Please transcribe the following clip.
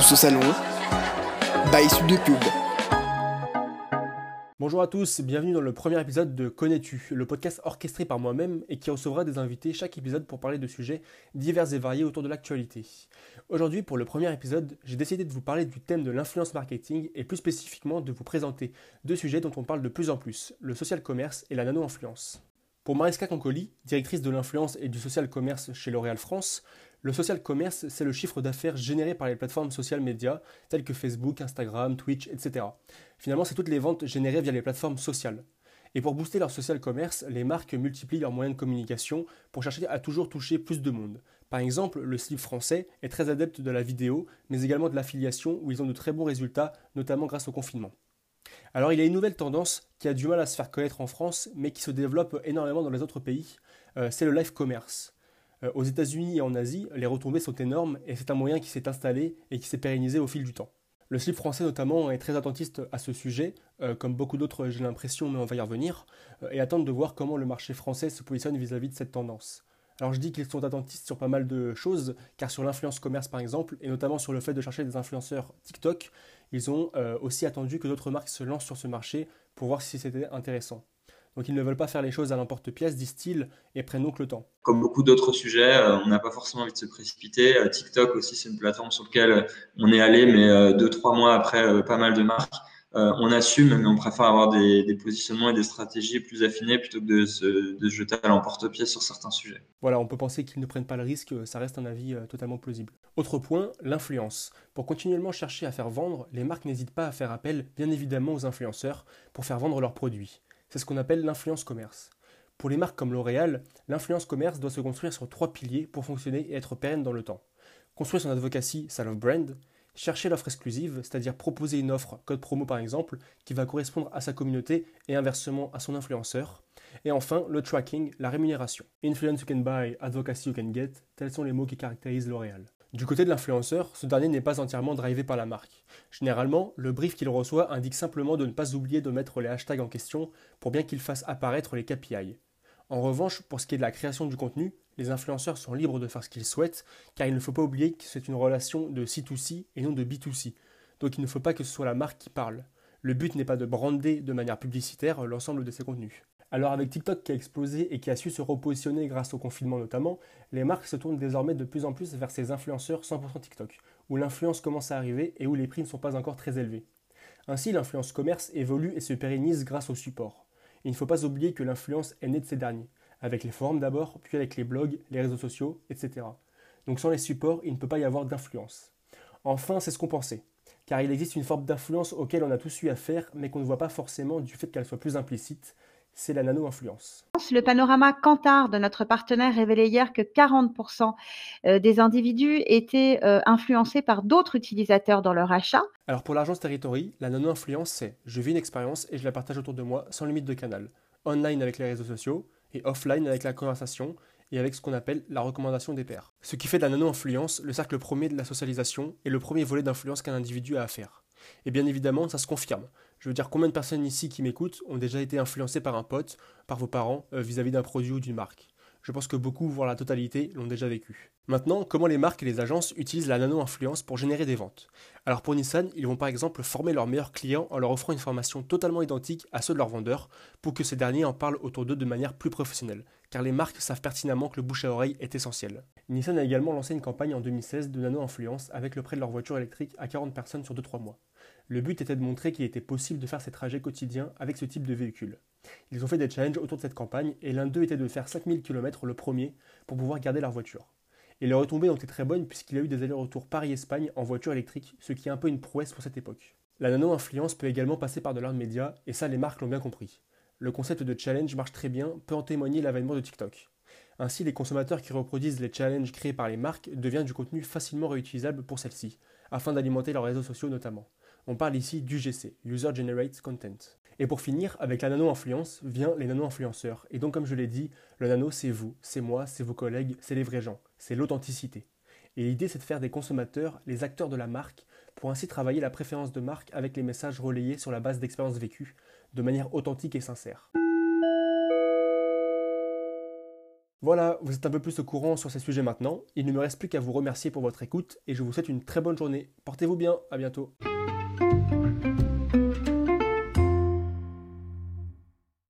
Salon. By Sud. Bonjour à tous, bienvenue dans le premier épisode de Connais-tu, le podcast orchestré par moi-même et qui recevra des invités chaque épisode pour parler de sujets divers et variés autour de l'actualité. Aujourd'hui, pour le premier épisode, j'ai décidé de vous parler du thème de l'influence marketing et plus spécifiquement de vous présenter deux sujets dont on parle de plus en plus, le social commerce et la nano-influence. Pour Mariska Concoli, directrice de l'influence et du social commerce chez L'Oréal France, le social commerce, c'est le chiffre d'affaires généré par les plateformes social médias telles que Facebook, Instagram, Twitch, etc. Finalement, c'est toutes les ventes générées via les plateformes sociales. Et pour booster leur social commerce, les marques multiplient leurs moyens de communication pour chercher à toujours toucher plus de monde. Par exemple, le slip français est très adepte de la vidéo, mais également de l'affiliation où ils ont de très bons résultats, notamment grâce au confinement. Alors il y a une nouvelle tendance qui a du mal à se faire connaître en France, mais qui se développe énormément dans les autres pays, euh, c'est le live commerce. Euh, aux États-Unis et en Asie, les retombées sont énormes et c'est un moyen qui s'est installé et qui s'est pérennisé au fil du temps. Le slip français notamment est très attentiste à ce sujet, euh, comme beaucoup d'autres j'ai l'impression, mais on va y revenir, et attendent de voir comment le marché français se positionne vis à -vis de cette tendance. Alors je dis qu'ils sont attentistes sur pas mal de choses, car sur l'influence commerce par exemple, et notamment sur le fait de chercher des influenceurs TikTok, ils ont euh, aussi attendu que d'autres marques se lancent sur ce marché pour voir si c'était intéressant. Donc ils ne veulent pas faire les choses à l'emporte-pièce, disent-ils, et prennent donc le temps. Comme beaucoup d'autres sujets, euh, on n'a pas forcément envie de se précipiter. Euh, TikTok aussi, c'est une plateforme sur laquelle on est allé, mais deux, trois mois après pas mal de marques. Euh, on assume, mais on préfère avoir des, positionnements et des stratégies plus affinés plutôt que de se, jeter à l'emporte-pièce sur certains sujets. Voilà, on peut penser qu'ils ne prennent pas le risque, ça reste un avis euh, totalement plausible. Autre point, l'influence. Pour continuellement chercher à faire vendre, les marques n'hésitent pas à faire appel, bien évidemment, aux influenceurs pour faire vendre leurs produits. C'est ce qu'on appelle l'influence commerce. Pour les marques comme L'Oréal, l'influence commerce doit se construire sur trois piliers pour fonctionner et être pérenne dans le temps. Construire son advocacy, sa brand, chercher l'offre exclusive, c'est-à-dire proposer une offre, code promo par exemple, qui va correspondre à sa communauté et inversement à son influenceur. Et enfin, le tracking, la rémunération. Influence you can buy, advocacy you can get, tels sont les mots qui caractérisent L'Oréal. Du côté de l'influenceur, ce dernier n'est pas entièrement drivé par la marque. Généralement, le brief qu'il reçoit indique simplement de ne pas oublier de mettre les hashtags en question pour bien qu'il fasse apparaître les KPI. En revanche, pour ce qui est de la création du contenu, les influenceurs sont libres de faire ce qu'ils souhaitent, car il ne faut pas oublier que c'est une relation de C2C et non de B2C. Donc il ne faut pas que ce soit la marque qui parle. Le but n'est pas de brander de manière publicitaire l'ensemble de ses contenus. Alors avec TikTok qui a explosé et qui a su se repositionner grâce au confinement notamment, les marques se tournent désormais de plus en plus vers ces influenceurs 100% TikTok, où l'influence commence à arriver et où les prix ne sont pas encore très élevés. Ainsi l'influence commerce évolue et se pérennise grâce au support il ne faut pas oublier que l'influence est née de ces derniers, avec les forums d'abord, puis avec les blogs, les réseaux sociaux, etc. Donc sans les supports, il ne peut pas y avoir d'influence. Enfin, c'est ce qu'on pensait, car il existe une forme d'influence auquel on a tous eu affaire, mais qu'on ne voit pas forcément du fait qu'elle soit plus implicite, c'est la nano-influence. Le panorama Kantar de notre partenaire révélait hier que 40% euh, des individus étaient euh, influencés par d'autres utilisateurs dans leur achat. Alors pour l'agence Territory, la nano-influence, c'est je vis une expérience et je la partage autour de moi sans limite de canal. Online avec les réseaux sociaux et offline avec la conversation et avec ce qu'on appelle la recommandation des pairs. Ce qui fait de la nano-influence le cercle premier de la socialisation et le premier volet d'influence qu'un individu a à faire. Et bien évidemment, ça se confirme. Je veux dire, combien de personnes ici qui m'écoutent ont déjà été influencées par un pote, par vos parents, euh, vis-à-vis d'un produit ou d'une marque? Je pense que beaucoup, voire la totalité, l'ont déjà vécu. Maintenant, comment les marques et les agences utilisent la nano-influence pour générer des ventes? Alors pour Nissan, ils vont par exemple former leurs meilleurs clients en leur offrant une formation totalement identique à ceux de leurs vendeurs, pour que ces derniers en parlent autour d'eux de manière plus professionnelle, car les marques savent pertinemment que le bouche à oreille est essentiel. Nissan a également lancé une campagne en 2016 de nano-influence avec le prêt de leur voiture électrique à 40 personnes sur 2-3 mois. Le but était de montrer qu'il était possible de faire ces trajets quotidiens avec ce type de véhicule. Ils ont fait des challenges autour de cette campagne et l'un d'eux était de faire 5000 km le premier pour pouvoir garder leur voiture. Et les retombées ont été très bonnes puisqu'il a eu des allers-retours Paris-Espagne en voiture électrique, ce qui est un peu une prouesse pour cette époque. La nano-influence peut également passer par de l'art média et ça les marques l'ont bien compris. Le concept de challenge marche très bien, peut en témoigner l'avènement de TikTok. Ainsi, les consommateurs qui reproduisent les challenges créés par les marques deviennent du contenu facilement réutilisable pour celles-ci, afin d'alimenter leurs réseaux sociaux notamment. On parle ici d'UGC, User Generated Content. Et pour finir, avec la nano-influence vient les nano-influenceurs. Et donc, comme je l'ai dit, le nano, c'est vous, c'est moi, c'est vos collègues, c'est les vrais gens, c'est l'authenticité. Et l'idée, c'est de faire des consommateurs les acteurs de la marque pour ainsi travailler la préférence de marque avec les messages relayés sur la base d'expériences vécues de manière authentique et sincère. Voilà, vous êtes un peu plus au courant sur ces sujets maintenant. Il ne me reste plus qu'à vous remercier pour votre écoute et je vous souhaite une très bonne journée. Portez-vous bien, à bientôt.